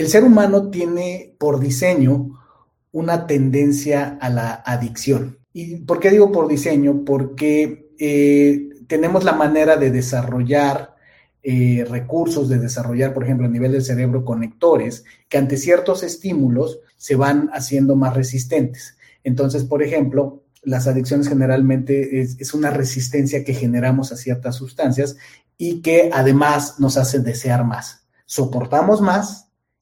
el ser humano tiene por diseño una tendencia a la adicción. ¿Y por qué digo por diseño? Porque eh, tenemos la manera de desarrollar eh, recursos, de desarrollar, por ejemplo, a nivel del cerebro, conectores que ante ciertos estímulos se van haciendo más resistentes. Entonces, por ejemplo, las adicciones generalmente es, una resistencia que generamos a ciertas sustancias y que además nos hace desear más. Soportamos más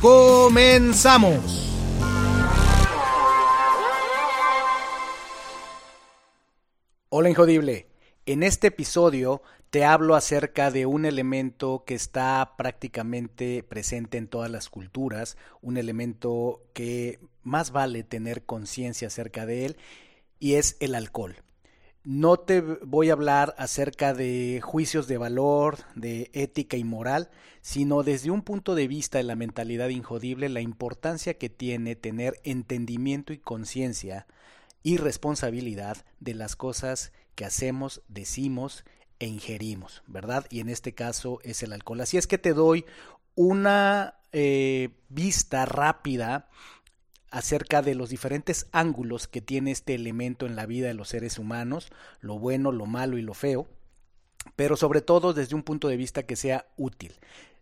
¡Comenzamos! Hola Injodible. En este episodio te hablo acerca de un elemento que está prácticamente presente en todas las culturas, un elemento que más vale tener conciencia acerca de él, y es el alcohol. No te voy a hablar acerca de juicios de valor, de ética y moral, sino desde un punto de vista de la mentalidad injodible, la importancia que tiene tener entendimiento y conciencia y responsabilidad de las cosas que hacemos, decimos e ingerimos, ¿verdad? Y en este caso es el alcohol. Así es que te doy una eh, vista rápida acerca de los diferentes ángulos que tiene este elemento en la vida de los seres humanos, lo bueno, lo malo y lo feo, pero sobre todo desde un punto de vista que sea útil.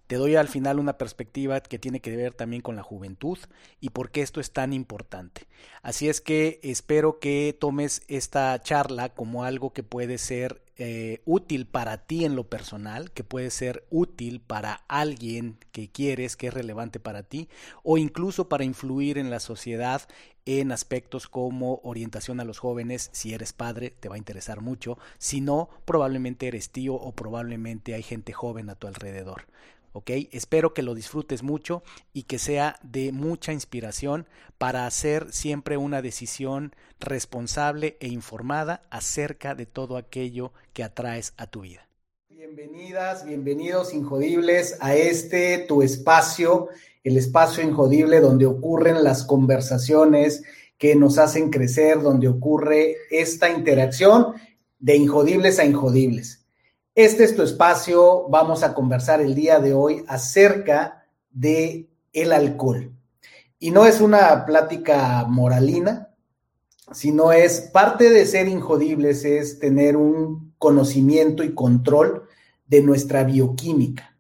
Te doy al final una perspectiva que tiene que ver también con la juventud y por qué esto es tan importante. Así es que espero que tomes esta charla como algo que puede ser eh, útil para ti en lo personal, que puede ser útil para alguien que quieres, que es relevante para ti, o incluso para influir en la sociedad en aspectos como orientación a los jóvenes. Si eres padre, te va a interesar mucho. Si no, probablemente eres tío o probablemente hay gente joven a tu alrededor. ¿Ok? Espero que lo disfrutes mucho y que sea de mucha inspiración para hacer siempre una decisión responsable e informada acerca de todo aquello que atraes a tu vida. Bienvenidas, bienvenidos injodibles a este tu espacio, el espacio injodible donde ocurren las conversaciones que nos hacen crecer, donde ocurre esta interacción de injodibles a injodibles. Este es tu espacio. Vamos a conversar el día de hoy acerca de el alcohol. Y no es una plática moralina, sino es parte de ser injodibles, es tener un conocimiento y control de nuestra bioquímica.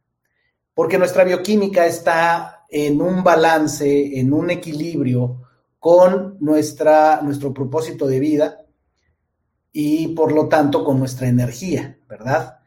Porque nuestra bioquímica está en un balance, en un equilibrio con nuestra, nuestro propósito de vida y por lo tanto con nuestra energía, ¿verdad?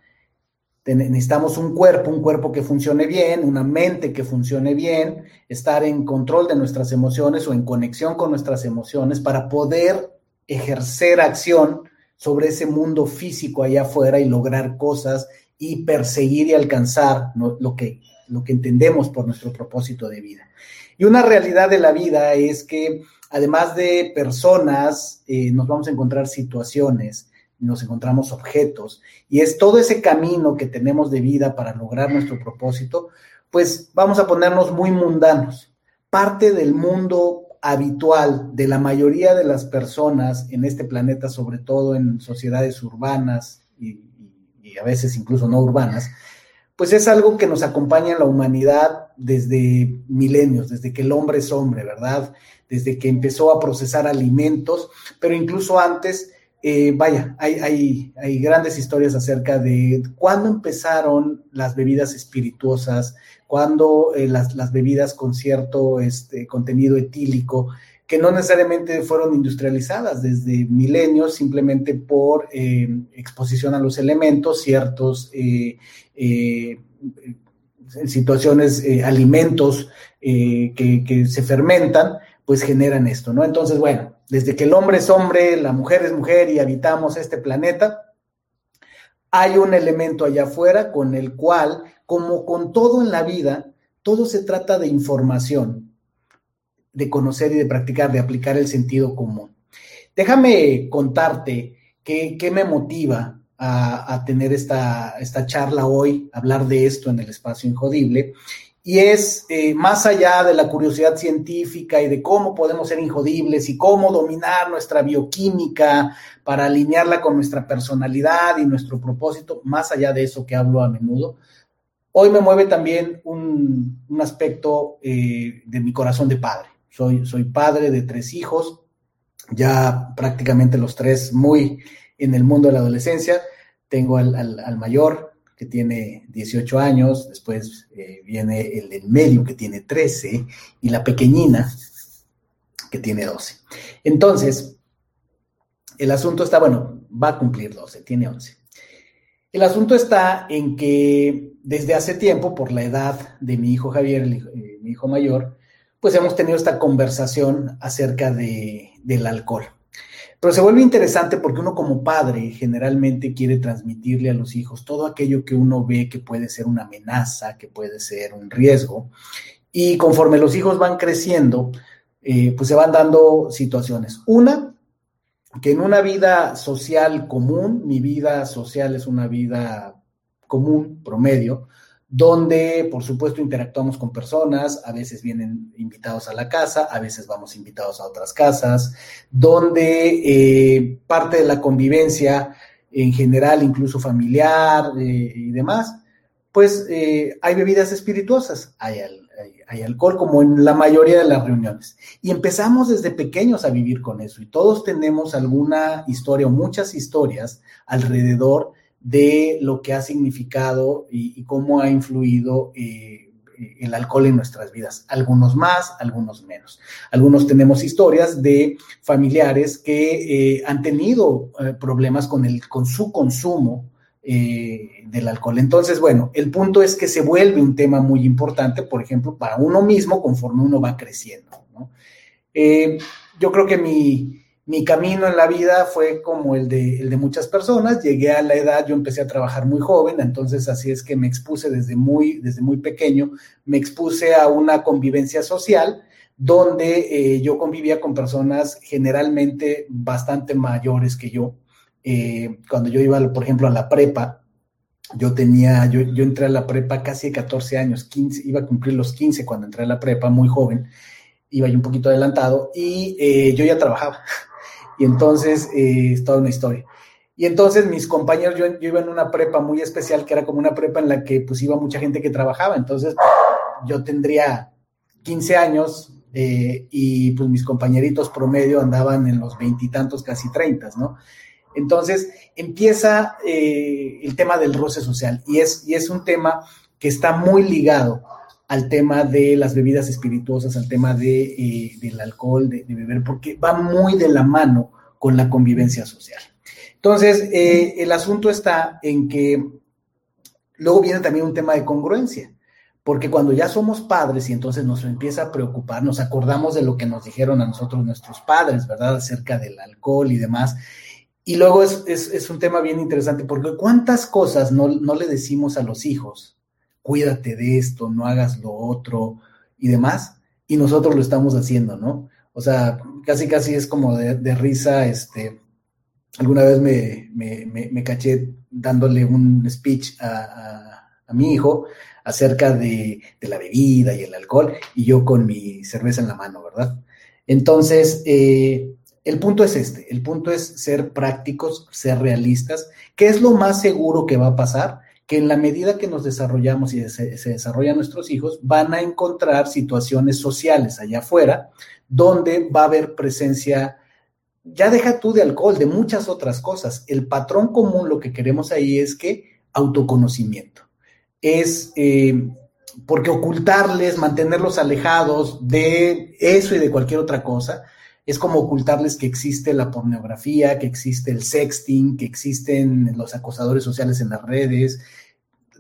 Necesitamos un cuerpo, un cuerpo que funcione bien, una mente que funcione bien, estar en control de nuestras emociones o en conexión con nuestras emociones para poder ejercer acción sobre ese mundo físico allá afuera y lograr cosas y perseguir y alcanzar lo, que, lo que entendemos por nuestro propósito de vida. Y una realidad de la vida es que además de personas, eh, nos vamos a encontrar situaciones nos encontramos objetos, y es todo ese camino que tenemos de vida para lograr nuestro propósito, pues vamos a ponernos muy mundanos. Parte del mundo habitual de la mayoría de las personas en este planeta, sobre todo en sociedades urbanas y, a veces incluso no urbanas, pues es algo que nos acompaña en la humanidad desde milenios, desde que el hombre es hombre, ¿verdad? Desde que empezó a procesar alimentos, pero incluso antes eh, vaya, hay, hay, grandes historias acerca de cuándo empezaron las bebidas espirituosas, cuándo eh, las, bebidas con cierto este, contenido etílico, que no necesariamente fueron industrializadas desde milenios, simplemente por eh, exposición a los elementos, ciertos situaciones, alimentos que, que se fermentan, pues generan esto, ¿no? Entonces, bueno, desde que el hombre es hombre, la mujer es mujer y habitamos este planeta, hay un elemento allá afuera con el cual, como con todo en la vida, todo se trata de información. de conocer y de practicar, de aplicar el sentido común. Déjame contarte qué, me motiva a, tener esta, esta, charla hoy, hablar de esto en el espacio injodible. Y es eh, más allá de la curiosidad científica y de cómo podemos ser injodibles y cómo dominar nuestra bioquímica para alinearla con nuestra personalidad y nuestro propósito, más allá de eso que hablo a menudo, hoy me mueve también un, aspecto eh, de mi corazón de padre. Soy, soy padre de tres hijos, ya prácticamente los tres muy en el mundo de la adolescencia. Tengo al, mayor que tiene 18 años, después eh, viene el del medio que tiene 13 y la pequeñina que tiene 12. Entonces, el asunto está, bueno, va a cumplir 12, tiene 11. El asunto está en que desde hace tiempo, por la edad de mi hijo Javier, eh, mi hijo mayor, pues hemos tenido esta conversación acerca de, del alcohol. Pero se vuelve interesante porque uno como padre generalmente quiere transmitirle a los hijos todo aquello que uno ve que puede ser una amenaza, que puede ser un riesgo. Y conforme los hijos van creciendo, eh, pues se van dando situaciones. Una, que en una vida social común, mi vida social es una vida común, promedio, donde por supuesto interactuamos con personas, a veces vienen invitados a la casa, a veces vamos invitados a otras casas, donde eh, parte de la convivencia en general, incluso familiar eh, y demás, pues eh, hay bebidas espirituosas, hay, alcohol como en la mayoría de las reuniones. Y empezamos desde pequeños a vivir con eso y todos tenemos alguna historia o muchas historias alrededor de lo que ha significado y, cómo ha influido eh, el alcohol en nuestras vidas. Algunos más, algunos menos. Algunos tenemos historias de familiares que eh, han tenido eh, problemas con, el, con su consumo del alcohol. Entonces, bueno, el punto es que se vuelve un tema muy importante, por ejemplo, para uno mismo conforme uno va creciendo. yo creo que mi, mi camino en la vida fue como el de, el de muchas personas. Llegué a la edad, yo empecé a trabajar muy joven, entonces así es que me expuse desde muy, desde muy pequeño, me expuse a una convivencia social donde eh, yo convivía con personas generalmente bastante mayores que yo. Eh, cuando yo iba, por ejemplo, a la prepa, yo tenía, yo, entré a la prepa casi de 14 años, 15, iba a cumplir los 15 cuando entré a la prepa, muy joven, iba yo un poquito adelantado y eh, yo ya trabajaba. Y entonces eh, es toda una historia. Y entonces mis compañeros, yo, iba en una prepa muy especial, que era como una prepa en la que pues iba mucha gente que trabajaba. Entonces yo tendría 15 años eh, y pues mis compañeritos promedio andaban en los veintitantos, casi treintas, ¿no? Entonces empieza eh, el tema del roce social y es, y es un tema que está muy ligado al tema de las bebidas espirituosas, al tema de, eh, del alcohol, de, beber, porque va muy de la mano con la convivencia social. Entonces, eh, el asunto está en que luego viene también un tema de congruencia, porque cuando ya somos padres y entonces nos empieza a preocupar, nos acordamos de lo que nos dijeron a nosotros nuestros padres, ¿verdad? Acerca del alcohol y demás. Y luego es, un tema bien interesante, porque cuántas cosas no, no le decimos a los hijos cuídate de esto, no hagas lo otro y demás, y nosotros lo estamos haciendo, ¿no? O sea, casi casi es como de, risa, este, alguna vez me, me, caché dándole un speech a, mi hijo acerca de, la bebida y el alcohol, y yo con mi cerveza en la mano, ¿verdad? Entonces, eh, el punto es este, el punto es ser prácticos, ser realistas. ¿Qué es lo más seguro que va a pasar? Que en la medida que nos desarrollamos y se, desarrollan nuestros hijos, van a encontrar situaciones sociales allá afuera donde va a haber presencia, ya deja tú de alcohol, de muchas otras cosas. El patrón común, lo que queremos ahí es que autoconocimiento. Es eh, porque ocultarles, mantenerlos alejados de eso y de cualquier otra cosa, es como ocultarles que existe la pornografía, que existe el sexting, que existen los acosadores sociales en las redes,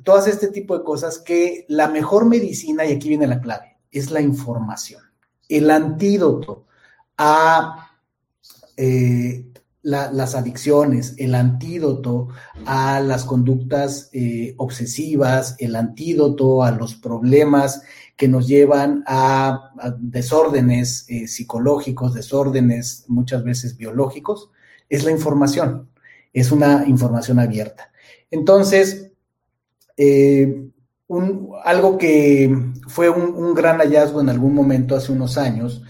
todas este tipo de cosas que la mejor medicina, y aquí viene la clave, es la información. El antídoto a, eh, las adicciones, el antídoto a las conductas eh, obsesivas, el antídoto a los problemas que nos llevan a, desórdenes eh, psicológicos, desórdenes muchas veces biológicos, es la información, es una información abierta. Entonces, eh, algo que fue un, gran hallazgo en algún momento hace unos años,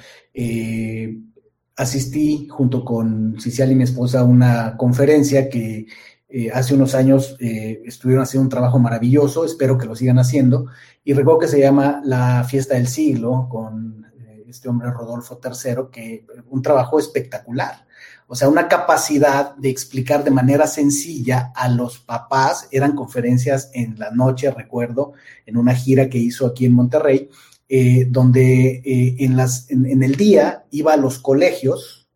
asistí junto con Cicial y mi esposa a una conferencia que eh, hace unos años eh, estuvieron haciendo un trabajo maravilloso, espero que lo sigan haciendo, y recuerdo que se llama La Fiesta del Siglo con eh, este hombre Rodolfo III, que un trabajo espectacular. O sea, una capacidad de explicar de manera sencilla a los papás, eran conferencias en la noche, recuerdo, en una gira que hizo aquí en Monterrey, eh, donde eh, en, las, en, el día iba a los colegios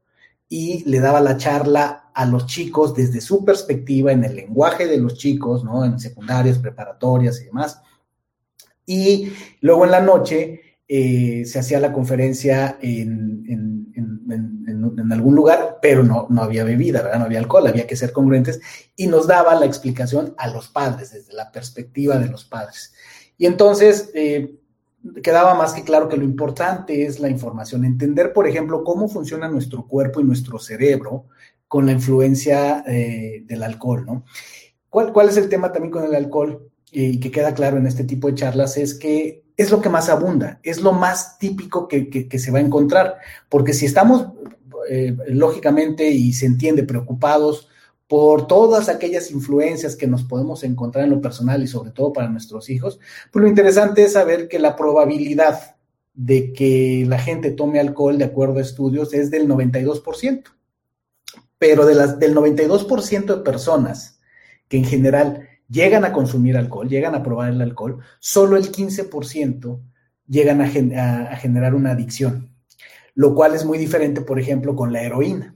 y le daba la charla a los chicos desde su perspectiva, en el lenguaje de los chicos, ¿no? En secundarias, preparatorias y demás. Y luego en la noche eh, se hacía la conferencia en, en, en, algún lugar, pero no, no había bebida, ¿verdad? No había alcohol, había que ser congruentes y nos daba la explicación a los padres, desde la perspectiva de los padres. Y entonces, quedaba más que claro que lo importante es la información, entender, por ejemplo, cómo funciona nuestro cuerpo y nuestro cerebro con la influencia eh, del alcohol, ¿no? ¿Cuál, ¿Cuál, es el tema también con el alcohol? Y que queda claro en este tipo de charlas es que es lo que más abunda, es lo más típico que, que, se va a encontrar, porque si estamos, eh, lógicamente, y se entiende, preocupados por todas aquellas influencias que nos podemos encontrar en lo personal y sobre todo para nuestros hijos, pues lo interesante es saber que la probabilidad de que la gente tome alcohol, de acuerdo a estudios, es del 92%. Pero de las, del 92% de personas que en general llegan a consumir alcohol, llegan a probar el alcohol, solo el 15% llegan a, a generar una adicción, lo cual es muy diferente, por ejemplo, con la heroína.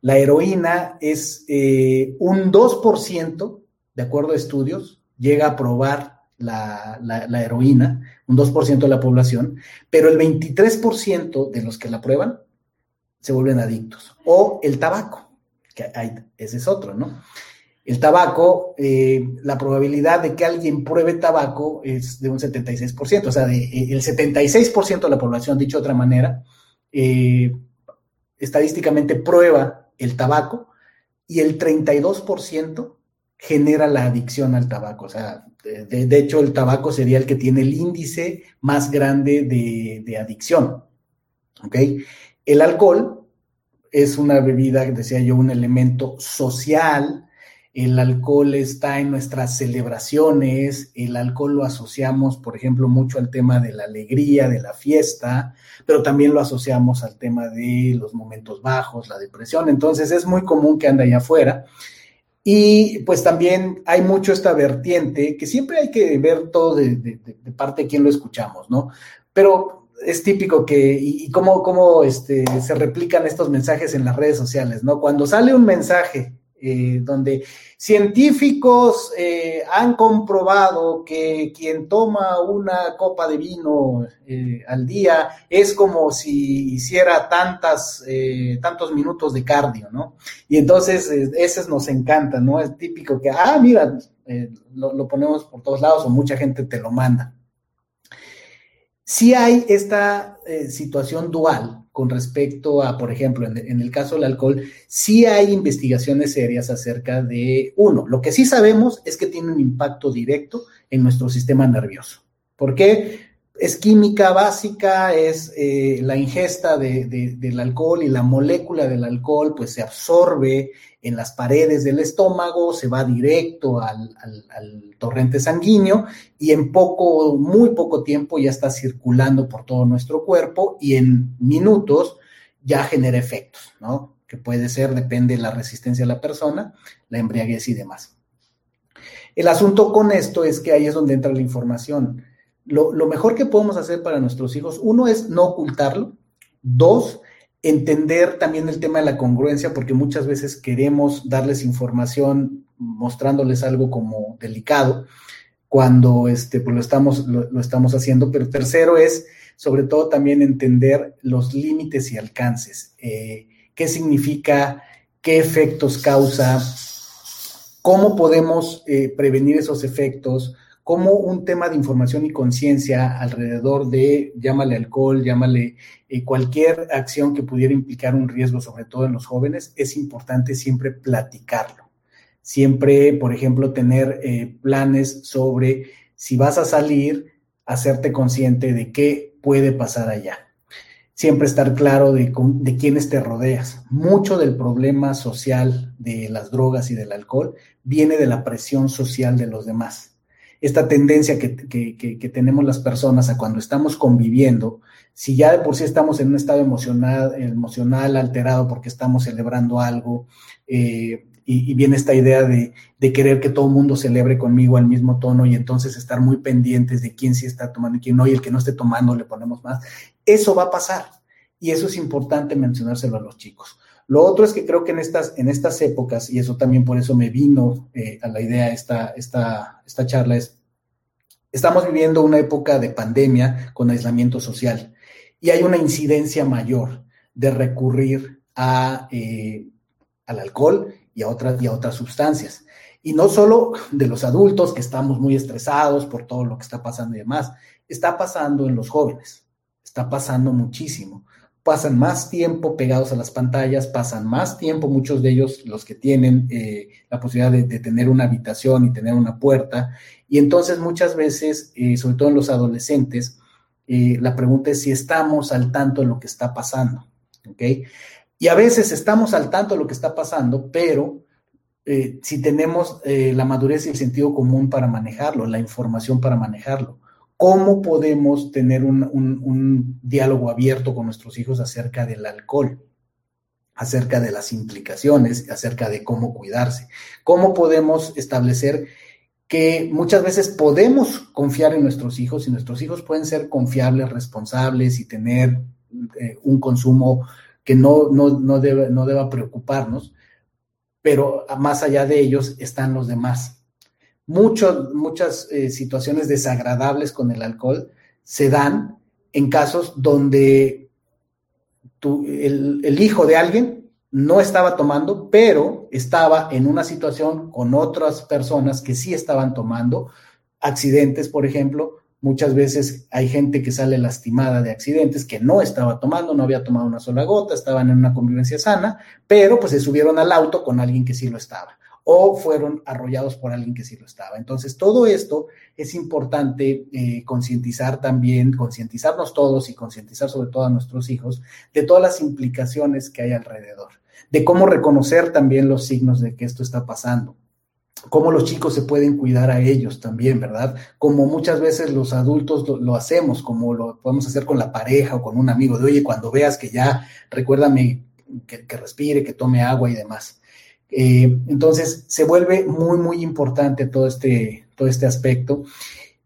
La heroína es eh, un 2%, de acuerdo a estudios, llega a probar la, heroína, un 2% de la población, pero el 23% de los que la prueban se vuelven adictos. O el tabaco, que hay, ese es otro, ¿no? El tabaco, eh, la probabilidad de que alguien pruebe tabaco es de un 76%, o sea, de, eh, el 76% de la población, dicho de otra manera, estadísticamente prueba el tabaco y el 32% genera la adicción al tabaco. O sea, de, hecho el tabaco sería el que tiene el índice más grande de, de adicción. ¿Ok? El alcohol es una bebida, decía yo, un elemento social el alcohol está en nuestras celebraciones, el alcohol lo asociamos, por ejemplo, mucho al tema de la alegría, de la fiesta, pero también lo asociamos al tema de los momentos bajos, la depresión, entonces es muy común que ande allá afuera. Y pues también hay mucho esta vertiente que siempre hay que ver todo de, parte de quién lo escuchamos, ¿no? Pero es típico que, y, cómo, cómo este, se replican estos mensajes en las redes sociales, ¿no? Cuando sale un mensaje eh, donde científicos eh, han comprobado que quien toma una copa de vino eh, al día es como si hiciera tantas, tantos minutos de cardio, ¿no? Y entonces ese nos encanta, ¿no? Es típico que, ah, mira, lo, lo ponemos por todos lados o mucha gente te lo manda. Si hay esta situación dual con respecto a, por ejemplo, en, el caso del alcohol, sí hay investigaciones serias acerca de, uno, lo que sí sabemos es que tiene un impacto directo en nuestro sistema nervioso. ¿Por qué? Es química básica, es eh, la ingesta del alcohol y la molécula del alcohol, pues se absorbe en las paredes del estómago, se va directo al, torrente sanguíneo y en poco, muy poco tiempo ya está circulando por todo nuestro cuerpo y en minutos ya genera efectos, ¿no? Que puede ser, depende de la resistencia de la persona, la embriaguez y demás. El asunto con esto es que ahí es donde entra la información. Lo, lo mejor que podemos hacer para nuestros hijos, uno es no ocultarlo, dos, entender también el tema de la congruencia, porque muchas veces queremos darles información mostrándoles algo como delicado cuando este, pues lo, estamos, lo, estamos haciendo. Pero tercero es, sobre todo, también entender los límites y alcances. Eh, ¿Qué significa qué efectos causa, cómo podemos eh, prevenir esos efectos, cómo un tema de información y conciencia alrededor de, llámale alcohol, llámale eh, cualquier acción que pudiera implicar un riesgo, sobre todo en los jóvenes, es importante siempre platicarlo. Siempre, por ejemplo, tener eh, planes sobre si vas a salir, hacerte consciente de qué puede pasar allá. Siempre estar claro de, de quiénes te rodeas. Mucho del problema social de las drogas y del alcohol viene de la presión social de los demás. Esta tendencia que, que, tenemos las personas a cuando estamos conviviendo, si ya de por sí estamos en un estado emocional, emocional alterado porque estamos celebrando algo, eh, y, viene esta idea de, querer que todo el mundo celebre conmigo al mismo tono y entonces estar muy pendientes de quién sí está tomando y quién no, y el que no esté tomando le ponemos más. Eso va a pasar y eso es importante mencionárselo a los chicos. Lo otro es que creo que en estas, en estas épocas, y eso también por eso me vino eh, a la idea esta, esta, esta charla, es, estamos viviendo una época de pandemia con aislamiento social y hay una incidencia mayor de recurrir a, eh, al alcohol y a otras, y a otras sustancias. Y no solo de los adultos que estamos muy estresados por todo lo que está pasando y demás, está pasando en los jóvenes, está pasando muchísimo. Pasan más tiempo pegados a las pantallas, pasan más tiempo, muchos de ellos, los que tienen eh, la posibilidad de, tener una habitación y tener una puerta. Y entonces muchas veces, eh, sobre todo en los adolescentes, eh, la pregunta es si estamos al tanto de lo que está pasando. y a veces estamos al tanto de lo que está pasando, pero si tenemos la madurez y el sentido común para manejarlo, la información para manejarlo, ¿cómo podemos tener un, diálogo abierto con nuestros hijos acerca del alcohol? acerca de las implicaciones, acerca de cómo cuidarse, cómo podemos establecer que muchas veces podemos confiar en nuestros hijos y nuestros hijos pueden ser confiables, responsables y tener eh, un consumo que no, no, debe, no deba preocuparnos, pero más allá de ellos están los demás. Muchas eh, situaciones desagradables con el alcohol se dan en casos donde el, el hijo de alguien no estaba tomando, pero estaba en una situación con otras personas que sí estaban tomando, accidentes, por ejemplo, Muchas veces hay gente que sale lastimada de accidentes que no estaba tomando, no había tomado una sola gota, estaban en una convivencia sana, pero pues se subieron al auto con alguien que sí lo estaba o fueron arrollados por alguien que sí lo estaba. Entonces, todo esto es importante eh, concientizar también, concientizarnos todos y concientizar sobre todo a nuestros hijos de todas las implicaciones que hay alrededor, de cómo reconocer también los signos de que esto está pasando cómo los chicos se pueden cuidar a ellos también, ¿verdad? Como muchas veces los adultos lo, hacemos, como lo podemos hacer con la pareja o con un amigo, de oye, cuando veas que ya, recuérdame que, respire, que tome agua y demás. Eh, entonces, se vuelve muy, muy importante todo este, todo este aspecto.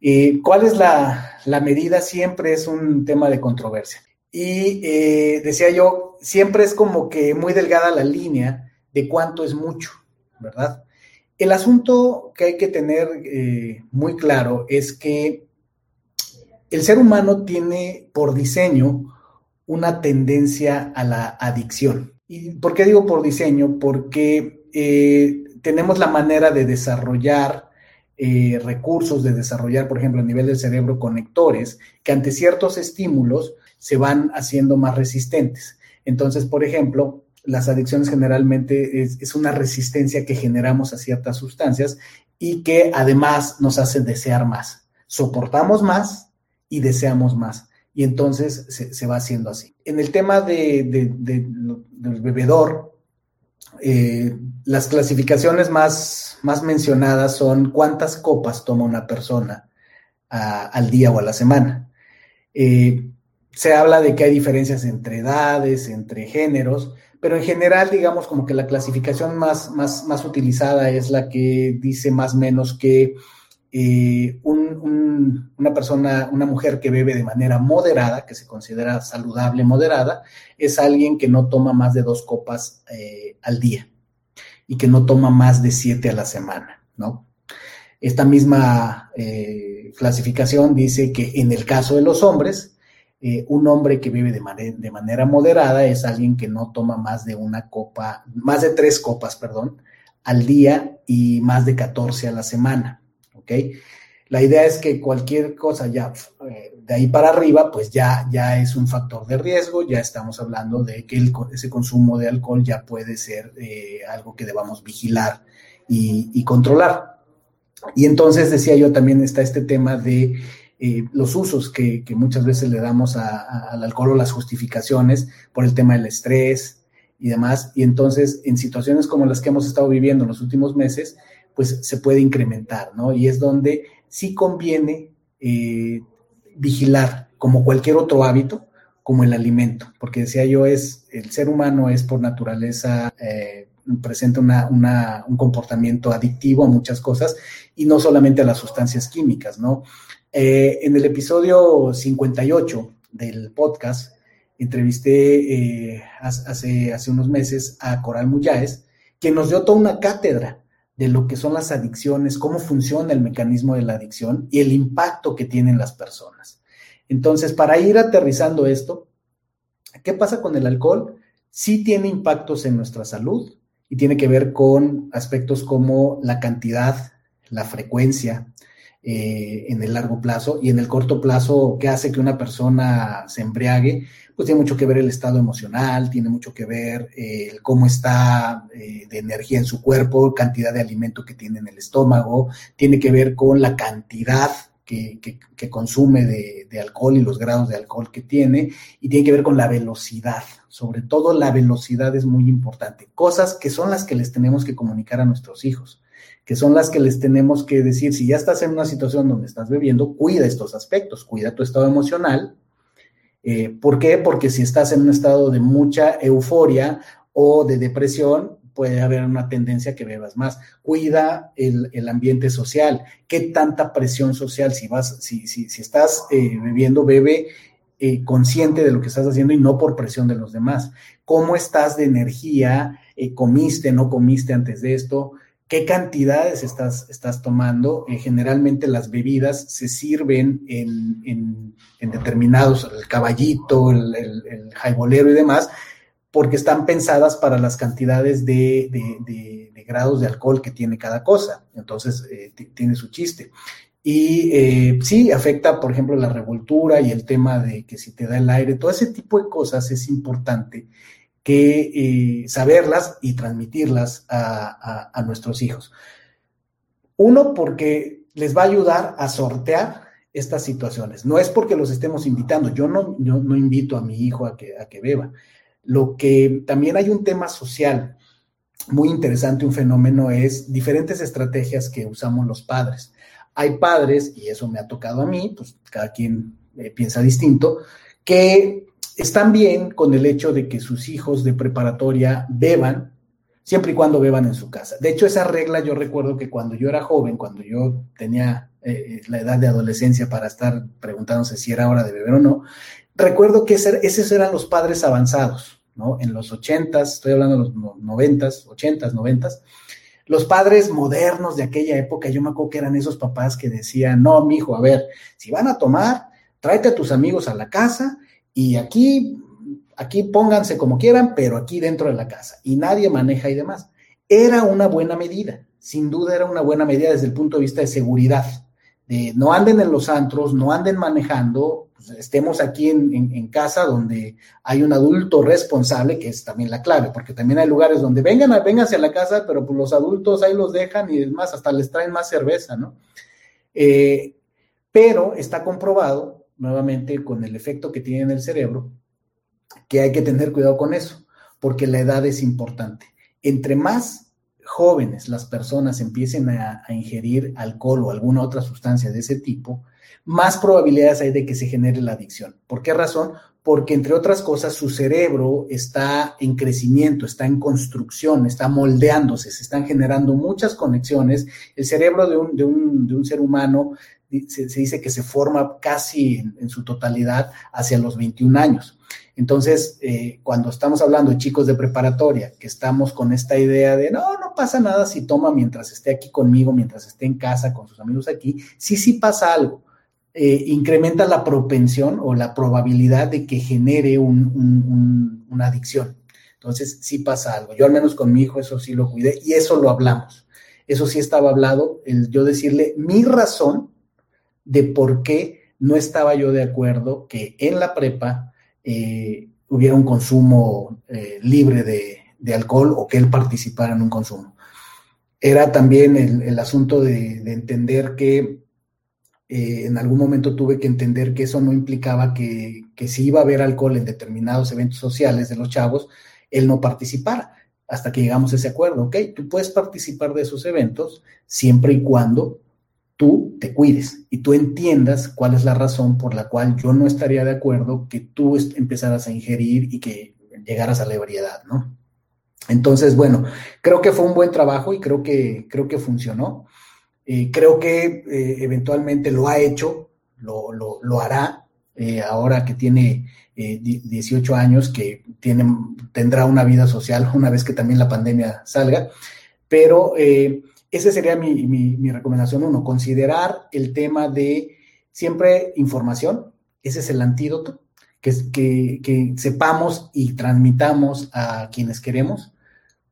Eh, ¿Cuál es la, medida? Siempre es un tema de controversia. Y eh, decía yo, siempre es como que muy delgada la línea de cuánto es mucho, ¿verdad? El asunto que hay que tener muy claro es que el ser humano tiene por diseño una tendencia a la adicción. ¿Y por qué digo por diseño? Porque eh, tenemos la manera de desarrollar eh, recursos, de desarrollar, por ejemplo, a nivel del cerebro, conectores que ante ciertos estímulos se van haciendo más resistentes. Entonces, por ejemplo, las adicciones generalmente es, una resistencia que generamos a ciertas sustancias y que además nos hace desear más. Soportamos más y deseamos más. Y entonces se, va haciendo así. En el tema de, del bebedor, eh, las clasificaciones más, más mencionadas son cuántas copas toma una persona al día o a la semana. Eh, se habla de que hay diferencias entre edades, entre géneros, pero en general, digamos, como que la clasificación más, más, más utilizada es la que dice más o menos que eh, una persona, una mujer que bebe de manera moderada, que se considera saludable moderada, es alguien que no toma más de dos copas eh, al día y que no toma más de siete a la semana, ¿no? Esta misma eh, clasificación dice que en el caso de los hombres, eh, un hombre que bebe de, de, manera moderada es alguien que no toma más de una copa, más de tres copas, perdón, al día y más de 14 a la semana, ¿ok? La idea es que cualquier cosa ya eh, de ahí para arriba, pues ya, ya es un factor de riesgo, ya estamos hablando de que ese consumo de alcohol ya puede ser eh, algo que debamos vigilar y controlar. Y entonces decía yo también está este tema de eh, los usos que, muchas veces le damos al alcohol o las justificaciones por el tema del estrés y demás. Y entonces, en situaciones como las que hemos estado viviendo en los últimos meses, pues se puede incrementar, ¿no? Y es donde sí conviene eh, vigilar, como cualquier otro hábito, como el alimento, porque decía yo, es el ser humano es por naturaleza eh, presenta un comportamiento adictivo a muchas cosas y no solamente a las sustancias químicas, ¿no? Eh, en el episodio 58 del podcast, entrevisté hace, hace unos meses a Coral Muyáez, que nos dio toda una cátedra de lo que son las adicciones, cómo funciona el mecanismo de la adicción y el impacto que tienen las personas. Entonces, para ir aterrizando esto, ¿qué pasa con el alcohol? Sí tiene impactos en nuestra salud y tiene que ver con aspectos como la cantidad, la frecuencia, eh, en el largo plazo y en el corto plazo, ¿qué hace que una persona se embriague? Pues tiene mucho que ver el estado emocional, tiene mucho que ver eh, cómo está eh, de energía en su cuerpo, cantidad de alimento que tiene en el estómago, tiene que ver con la cantidad que, consume de, alcohol y los grados de alcohol que tiene, y tiene que ver con la velocidad. Sobre todo la velocidad es muy importante. Cosas que son las que les tenemos que comunicar a nuestros hijos que son las que les tenemos que decir, si ya estás en una situación donde estás bebiendo, cuida estos aspectos, cuida tu estado emocional. Eh, ¿Por qué? Porque si estás en un estado de mucha euforia o de depresión, puede haber una tendencia que bebas más. Cuida el, ambiente social. ¿Qué tanta presión social? Si vas, si, si, si estás eh, bebiendo, bebe eh, consciente de lo que estás haciendo y no por presión de los demás. ¿Cómo estás de energía? ¿Comiste, no comiste antes de esto? Qué cantidades estás, estás tomando. Eh, generalmente las bebidas se sirven en, determinados, el caballito, el, el, jaibolero y demás, porque están pensadas para las cantidades de, grados de alcohol que tiene cada cosa. Entonces, eh, tiene su chiste. Y eh, sí, afecta, por ejemplo, la revoltura y el tema de que si te da el aire, todo ese tipo de cosas es importante que eh, saberlas y transmitirlas a, nuestros hijos. Uno, porque les va a ayudar a sortear estas situaciones. No es porque los estemos invitando. Yo no, no invito a mi hijo a que, a que beba. Lo que también hay un tema social muy interesante, un fenómeno es diferentes estrategias que usamos los padres. Hay padres, y eso me ha tocado a mí, pues cada quien eh, piensa distinto, que están bien con el hecho de que sus hijos de preparatoria beban, siempre y cuando beban en su casa. De hecho, esa regla yo recuerdo que cuando yo era joven, cuando yo tenía eh, la edad de adolescencia para estar preguntándose si era hora de beber o no, recuerdo que esos eran los padres avanzados, ¿no? En los ochentas, estoy hablando de los noventas, ochentas, noventas, los padres modernos de aquella época, yo me acuerdo que eran esos papás que decían, no, mi hijo, a ver, si van a tomar, tráete a tus amigos a la casa y aquí, aquí pónganse como quieran, pero aquí dentro de la casa. Y nadie maneja y demás. Era una buena medida, sin duda era una buena medida desde el punto de vista de seguridad. No anden en los antros, no anden manejando, pues, estemos aquí en, casa donde hay un adulto responsable, que es también la clave, porque también hay lugares donde vengan, vénganse a la casa, pero pues los adultos ahí los dejan y demás, hasta les traen más cerveza, ¿no? Eh, pero está comprobado nuevamente con el efecto que tiene en el cerebro, que hay que tener cuidado con eso, porque la edad es importante. Entre más jóvenes las personas empiecen a, ingerir alcohol o alguna otra sustancia de ese tipo, más probabilidades hay de que se genere la adicción. ¿Por qué razón? Porque, entre otras cosas, su cerebro está en crecimiento, está en construcción, está moldeándose, se están generando muchas conexiones. El cerebro de un, de un, de un ser humano se, dice que se forma casi en, su totalidad hacia los 21 años. Entonces, eh, cuando estamos hablando de chicos de preparatoria, que estamos con esta idea de, no, no pasa nada si toma mientras esté aquí conmigo, mientras esté en casa con sus amigos aquí, sí, sí pasa algo, eh, incrementa la propensión o la probabilidad de que genere una adicción. Entonces, sí pasa algo. Yo al menos con mi hijo eso sí lo cuidé y eso lo hablamos. Eso sí estaba hablado, yo decirle mi razón de por qué no estaba yo de acuerdo que en la prepa eh, hubiera un consumo eh, libre de, alcohol o que él participara en un consumo. Era también el, asunto de entender que eh, en algún momento tuve que entender que eso no implicaba que, si iba a haber alcohol en determinados eventos sociales de los chavos, él no participara, hasta que llegamos a ese acuerdo, ¿ok? Tú puedes participar de esos eventos siempre y cuando tú te cuides y tú entiendas cuál es la razón por la cual yo no estaría de acuerdo que tú empezaras a ingerir y que llegaras a la ebriedad, ¿no? Entonces, bueno, creo que fue un buen trabajo y creo que, creo que funcionó. Eh, creo que eh, eventualmente lo ha hecho, lo, hará, eh, ahora que tiene 18 años, que tiene, tendrá una vida social una vez que también la pandemia salga. Pero esa sería mi, recomendación uno, considerar el tema de siempre información, ese es el antídoto, que, sepamos y transmitamos a quienes queremos.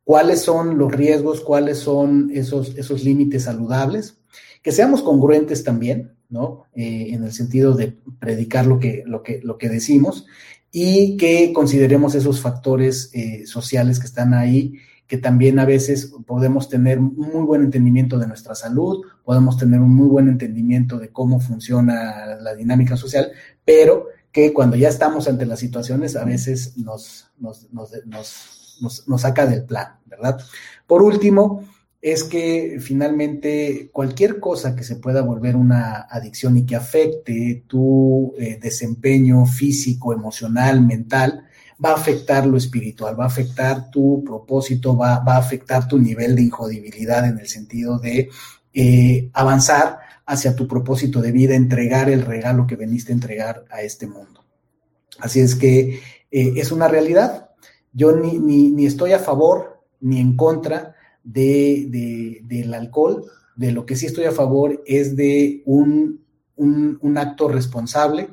Cuáles son los riesgos, cuáles son esos, límites saludables, que seamos congruentes también, ¿no? Eh, en el sentido de predicar lo que decimos y que consideremos esos factores eh, sociales que están ahí, que también a veces podemos tener un muy buen entendimiento de nuestra salud, podemos tener un muy buen entendimiento de cómo funciona la dinámica social, pero que cuando ya estamos ante las situaciones a veces nos, nos, nos, nos saca del plan, ¿verdad? Por último, es que finalmente cualquier cosa que se pueda volver una adicción y que afecte tu eh, desempeño físico, emocional, mental, va a afectar lo espiritual, va a afectar tu propósito, va, a afectar tu nivel de injodibilidad en el sentido de eh, avanzar hacia tu propósito de vida, entregar el regalo que veniste a entregar a este mundo. Así es que eh, es una realidad, yo ni, ni, estoy a favor ni en contra de, del alcohol. De lo que sí estoy a favor es de un, acto responsable,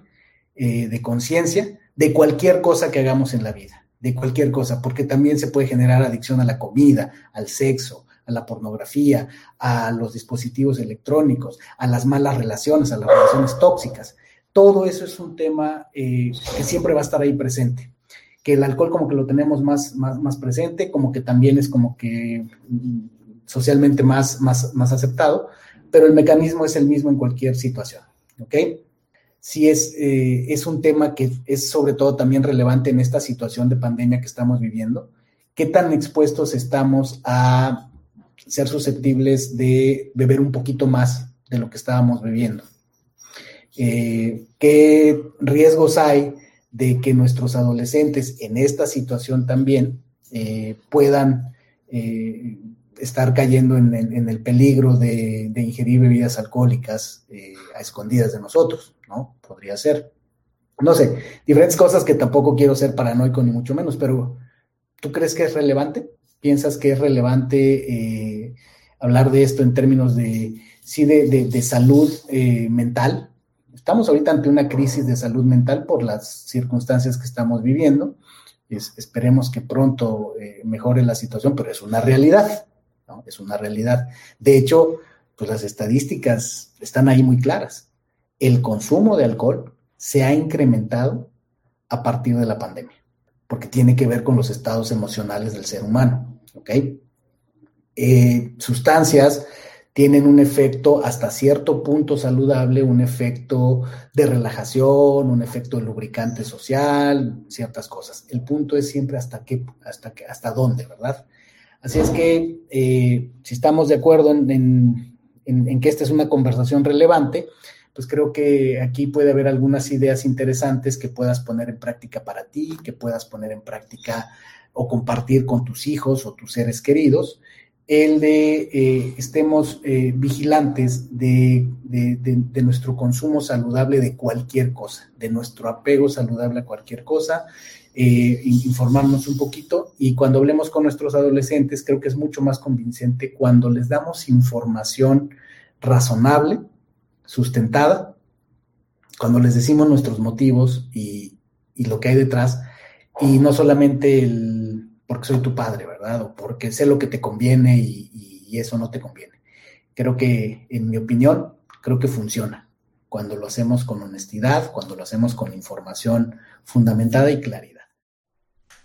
eh, de conciencia, de cualquier cosa que hagamos en la vida, de cualquier cosa, porque también se puede generar adicción a la comida, al sexo, a la pornografía, a los dispositivos electrónicos, a las malas relaciones, a las relaciones tóxicas. Todo eso es un tema eh, que siempre va a estar ahí presente que el alcohol como que lo tenemos más, más, más presente, como que también es como que mm, socialmente más, más, más aceptado, pero el mecanismo es el mismo en cualquier situación, ¿ok? Sí es, eh, es un tema que es sobre todo también relevante en esta situación de pandemia que estamos viviendo. ¿Qué tan expuestos estamos a ser susceptibles de beber un poquito más de lo que estábamos bebiendo? Eh, ¿Qué riesgos hay de que nuestros adolescentes en esta situación también eh, puedan estar cayendo en, el peligro de, ingerir bebidas alcohólicas a escondidas de nosotros, ¿no? Podría ser. No sé, diferentes cosas que tampoco quiero ser paranoico ni mucho menos, pero ¿tú crees que es relevante? ¿Piensas que es relevante hablar de esto en términos de, sí, de, de salud mental? Estamos ahorita ante una crisis de salud mental por las circunstancias que estamos viviendo. esperemos que pronto eh, mejore la situación, pero es una realidad, ¿no? Es una realidad. De hecho, pues las estadísticas están ahí muy claras. El consumo de alcohol se ha incrementado a partir de la pandemia, porque tiene que ver con los estados emocionales del ser humano. Eh, sustancias tienen un efecto hasta cierto punto saludable, un efecto de relajación, un efecto lubricante social, ciertas cosas. El punto es siempre hasta qué, hasta qué, hasta dónde, ¿verdad? Así es que eh, si estamos de acuerdo en, que esta es una conversación relevante, pues creo que aquí puede haber algunas ideas interesantes que puedas poner en práctica para ti, que puedas poner en práctica o compartir con tus hijos o tus seres queridos. El de eh, estemos eh, vigilantes de, nuestro consumo saludable de cualquier cosa, de nuestro apego saludable a cualquier cosa, eh, informarnos un poquito. Y cuando hablemos con nuestros adolescentes creo que es mucho más convincente cuando les damos información razonable, sustentada cuando les decimos nuestros motivos y, y lo que hay detrás, y no solamente el porque soy tu padre, ¿verdad? O porque sé lo que te conviene y, y eso no te conviene. Creo que, en mi opinión, creo que funciona cuando lo hacemos con honestidad, cuando lo hacemos con información fundamentada y claridad.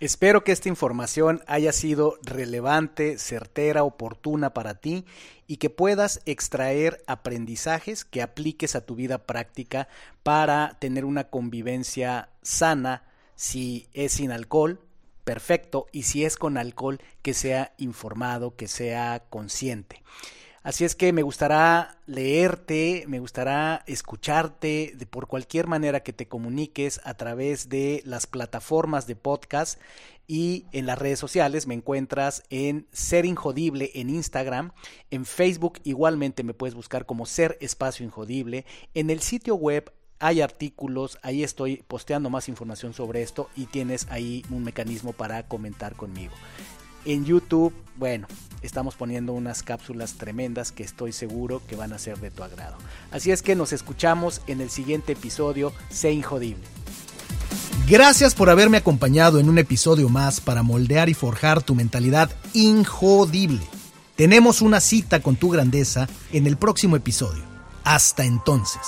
Espero que esta información haya sido relevante, certera, oportuna para ti y que puedas extraer aprendizajes que apliques a tu vida práctica para tener una convivencia sana si es sin alcohol, perfecto, y si es con alcohol, que sea informado, que sea consciente. Así es que me gustará leerte, me gustará escucharte de por cualquier manera que te comuniques a través de las plataformas de podcast y en las redes sociales. Me encuentras en Ser Injodible en Instagram, en Facebook igualmente me puedes buscar como Ser Espacio Injodible, en el sitio web hay artículos, ahí estoy posteando más información sobre esto y tienes ahí un mecanismo para comentar conmigo. En YouTube, bueno, estamos poniendo unas cápsulas tremendas que estoy seguro que van a ser de tu agrado. Así es que nos escuchamos en el siguiente episodio, Sé Injodible. Gracias por haberme acompañado en un episodio más para moldear y forjar tu mentalidad injodible. Tenemos una cita con tu grandeza en el próximo episodio. Hasta entonces.